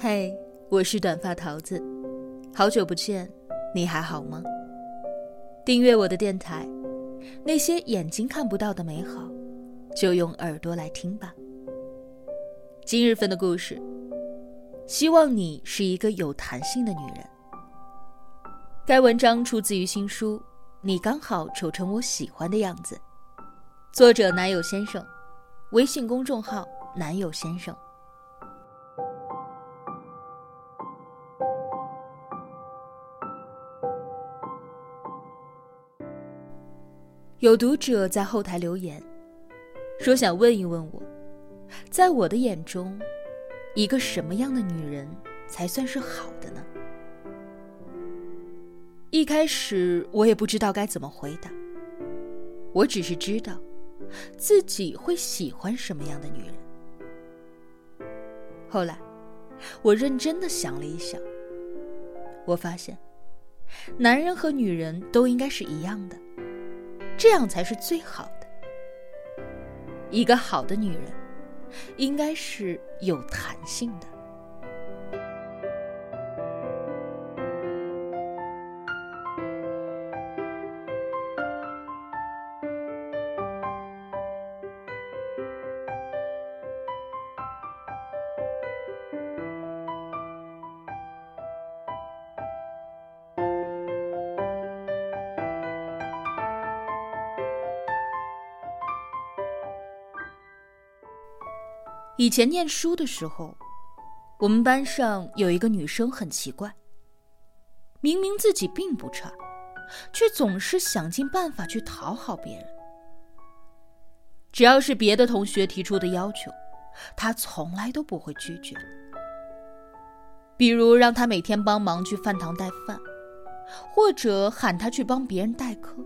嘿，我是短发桃子，好久不见，你还好吗？订阅我的电台，那些眼睛看不到的美好，就用耳朵来听吧。今日份的故事，希望你是一个有弹性的女人。该文章出自于新书《你刚好丑成我喜欢的样子》，作者男友先生，微信公众号男友先生。有读者在后台留言，说想问一问我，在我的眼中，一个什么样的女人才算是好的呢？一开始我也不知道该怎么回答，我只是知道，自己会喜欢什么样的女人。后来，我认真的想了一想，我发现，男人和女人都应该是一样的。这样才是最好的。一个好的女人，应该是有弹性的。以前念书的时候，我们班上有一个女生很奇怪。明明自己并不差，却总是想尽办法去讨好别人。只要是别的同学提出的要求，她从来都不会拒绝。比如让她每天帮忙去饭堂带饭，或者喊她去帮别人代课，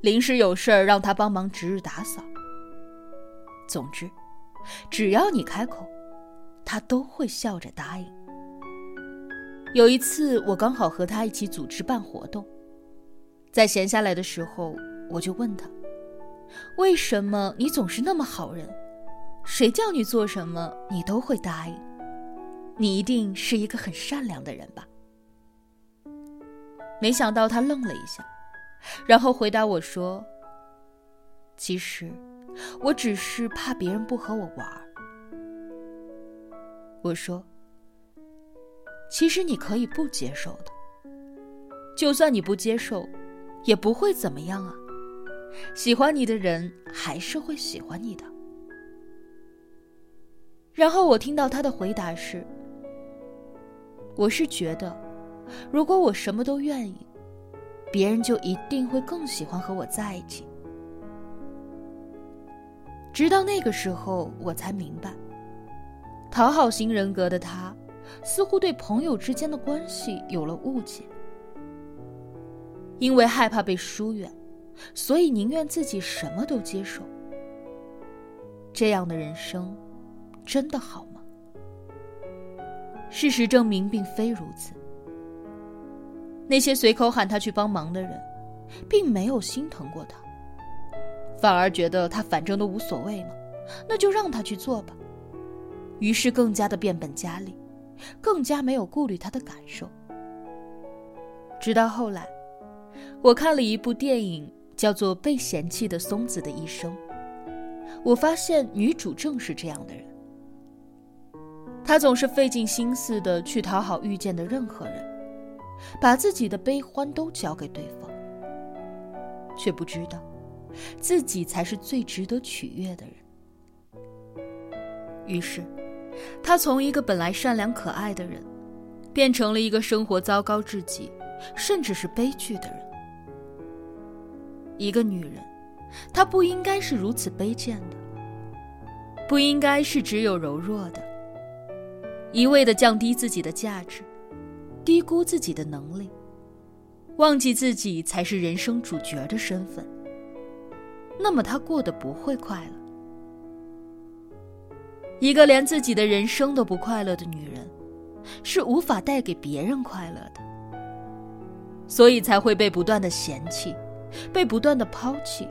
临时有事儿让她帮忙值日打扫。总之。只要你开口，他都会笑着答应。有一次，我刚好和他一起组织办活动，在闲下来的时候，我就问他：“为什么你总是那么好人？谁叫你做什么你都会答应？你一定是一个很善良的人吧？”没想到他愣了一下，然后回答我说：“其实……”我只是怕别人不和我玩。我说：“其实你可以不接受的，就算你不接受，也不会怎么样啊。喜欢你的人还是会喜欢你的。”然后我听到他的回答是：“我是觉得，如果我什么都愿意，别人就一定会更喜欢和我在一起。”直到那个时候，我才明白，讨好型人格的他，似乎对朋友之间的关系有了误解。因为害怕被疏远，所以宁愿自己什么都接受。这样的人生，真的好吗？事实证明，并非如此。那些随口喊他去帮忙的人，并没有心疼过他。反而觉得他反正都无所谓嘛，那就让他去做吧。于是更加的变本加厉，更加没有顾虑他的感受。直到后来，我看了一部电影，叫做《被嫌弃的松子的一生》，我发现女主正是这样的人。她总是费尽心思的去讨好遇见的任何人，把自己的悲欢都交给对方，却不知道。自己才是最值得取悦的人。于是，他从一个本来善良可爱的人，变成了一个生活糟糕至极，甚至是悲剧的人。一个女人，她不应该是如此卑贱的，不应该是只有柔弱的，一味的降低自己的价值，低估自己的能力，忘记自己才是人生主角的身份。那么她过得不会快乐。一个连自己的人生都不快乐的女人，是无法带给别人快乐的，所以才会被不断的嫌弃，被不断的抛弃。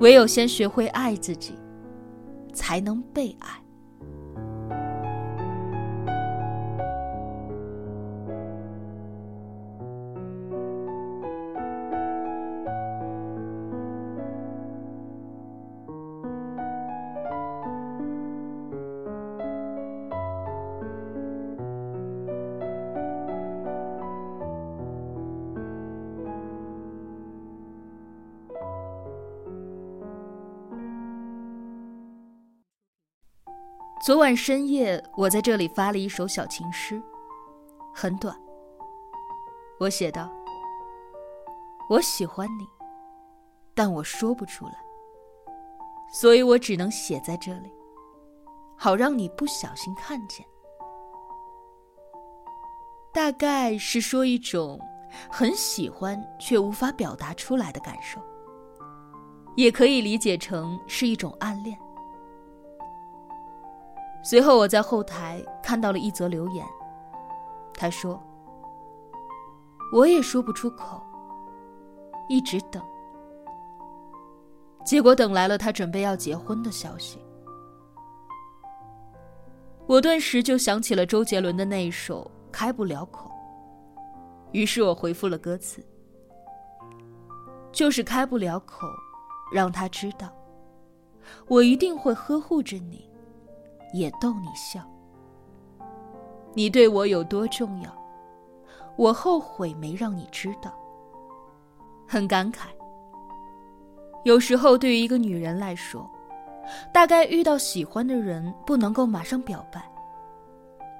唯有先学会爱自己，才能被爱。昨晚深夜，我在这里发了一首小情诗，很短。我写道：“我喜欢你，但我说不出来，所以我只能写在这里，好让你不小心看见。大概是说一种很喜欢却无法表达出来的感受，也可以理解成是一种暗恋。”随后，我在后台看到了一则留言，他说。我也说不出口，一直等，结果等来了他准备要结婚的消息。我顿时就想起了周杰伦的那一首《开不了口》，于是我回复了歌词，就是开不了口，让他知道，我一定会呵护着你，也逗你笑，你对我有多重要。我后悔没让你知道。很感慨。有时候，对于一个女人来说，大概遇到喜欢的人不能够马上表白，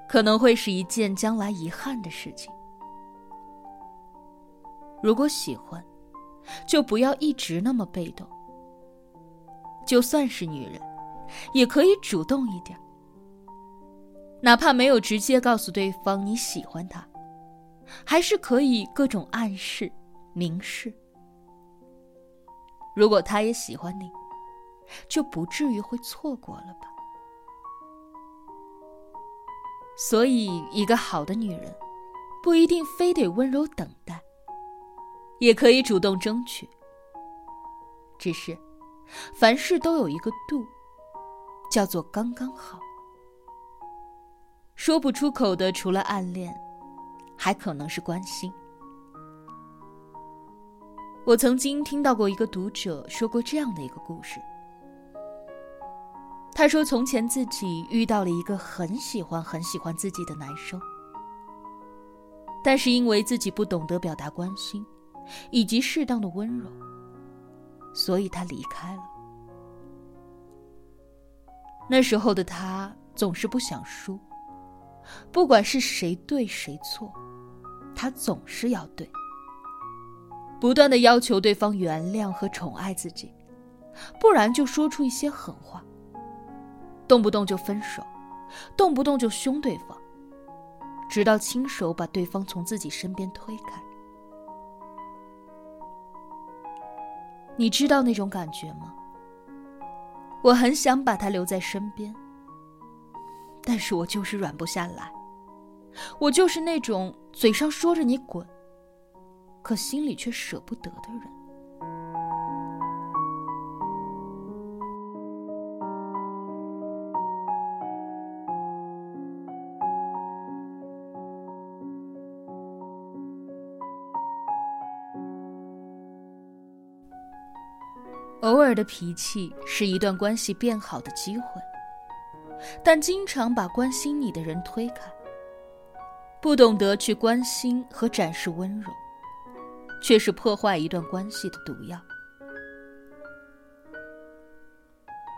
可能会是一件将来遗憾的事情。如果喜欢，就不要一直那么被动。就算是女人，也可以主动一点，哪怕没有直接告诉对方你喜欢他。还是可以各种暗示、明示。如果他也喜欢你，就不至于会错过了吧。所以，一个好的女人，不一定非得温柔等待，也可以主动争取。只是，凡事都有一个度，叫做刚刚好。说不出口的，除了暗恋。还可能是关心。我曾经听到过一个读者说过这样的一个故事。他说，从前自己遇到了一个很喜欢、很喜欢自己的男生，但是因为自己不懂得表达关心，以及适当的温柔，所以他离开了。那时候的他总是不想输，不管是谁对谁错。他总是要对，不断的要求对方原谅和宠爱自己，不然就说出一些狠话，动不动就分手，动不动就凶对方，直到亲手把对方从自己身边推开。你知道那种感觉吗？我很想把他留在身边，但是我就是软不下来。我就是那种嘴上说着你滚，可心里却舍不得的人。偶尔的脾气是一段关系变好的机会，但经常把关心你的人推开。不懂得去关心和展示温柔，却是破坏一段关系的毒药。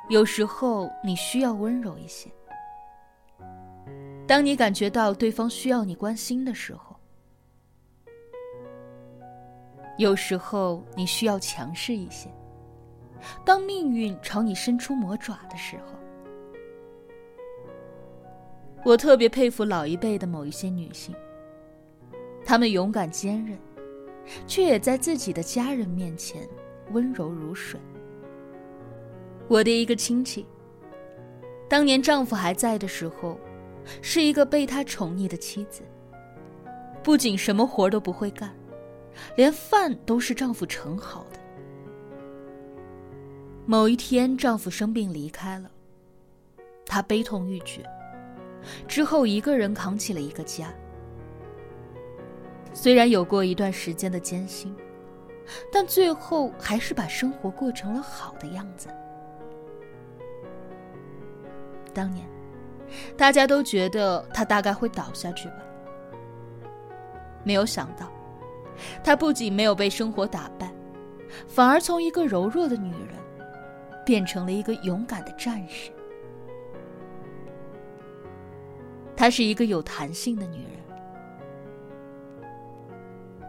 有时候你需要温柔一些。当你感觉到对方需要你关心的时候，有时候你需要强势一些。当命运朝你伸出魔爪的时候。我特别佩服老一辈的某一些女性，她们勇敢坚韧，却也在自己的家人面前温柔如水。我的一个亲戚，当年丈夫还在的时候，是一个被他宠溺的妻子，不仅什么活都不会干，连饭都是丈夫盛好的。某一天，丈夫生病离开了，她悲痛欲绝。之后，一个人扛起了一个家。虽然有过一段时间的艰辛，但最后还是把生活过成了好的样子。当年，大家都觉得她大概会倒下去吧。没有想到，她不仅没有被生活打败，反而从一个柔弱的女人，变成了一个勇敢的战士。她是一个有弹性的女人。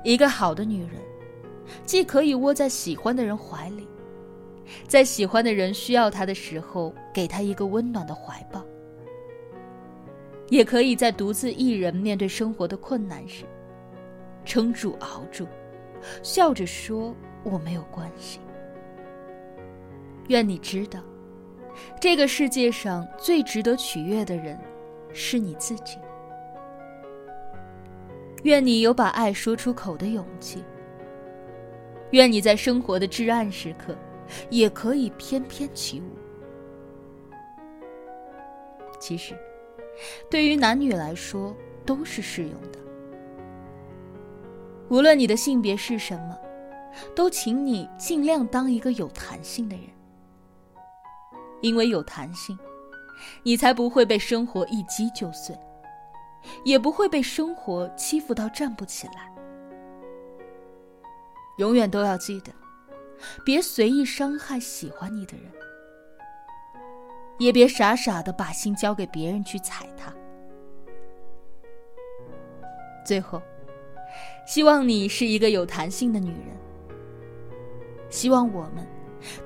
一个好的女人，既可以窝在喜欢的人怀里，在喜欢的人需要她的时候给她一个温暖的怀抱，也可以在独自一人面对生活的困难时，撑住熬住，笑着说我没有关系。愿你知道，这个世界上最值得取悦的人，是你自己。愿你有把爱说出口的勇气。愿你在生活的至暗时刻，也可以翩翩起舞。其实，对于男女来说都是适用的。无论你的性别是什么，都请你尽量当一个有弹性的人。因为有弹性，你才不会被生活一击就碎。也不会被生活欺负到站不起来。永远都要记得，别随意伤害喜欢你的人，也别傻傻的把心交给别人去踩踏。最后，希望你是一个有弹性的女人。希望我们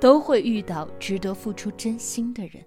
都会遇到值得付出真心的人。